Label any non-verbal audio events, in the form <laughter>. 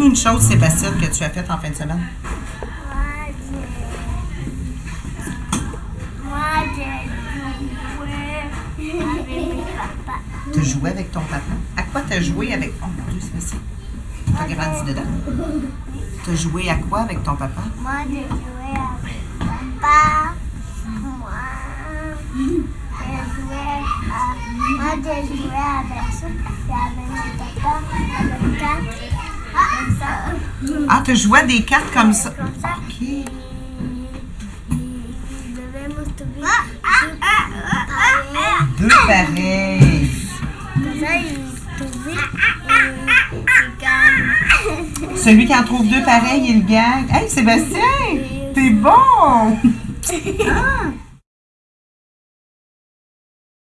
Une chose, Sébastien, que tu as faite en fin de semaine? Moi, j'ai... Moi, j'ai. Tu joué avec ton papa? À quoi tu as joué avec. Oh mon Dieu, Sébastien. Tu as grandi dedans. Tu as joué à quoi avec ton papa? Moi, j'ai joué avec papa. Moi, j'ai joué. Moi, j'ai joué avec ça. Et avec mon papa, avec. Ah, tu à des cartes comme ça. OK. Deux pareils. Celui qui en trouve deux pareils, il gagne. Hey, Sébastien, t'es bon! <laughs> Ah,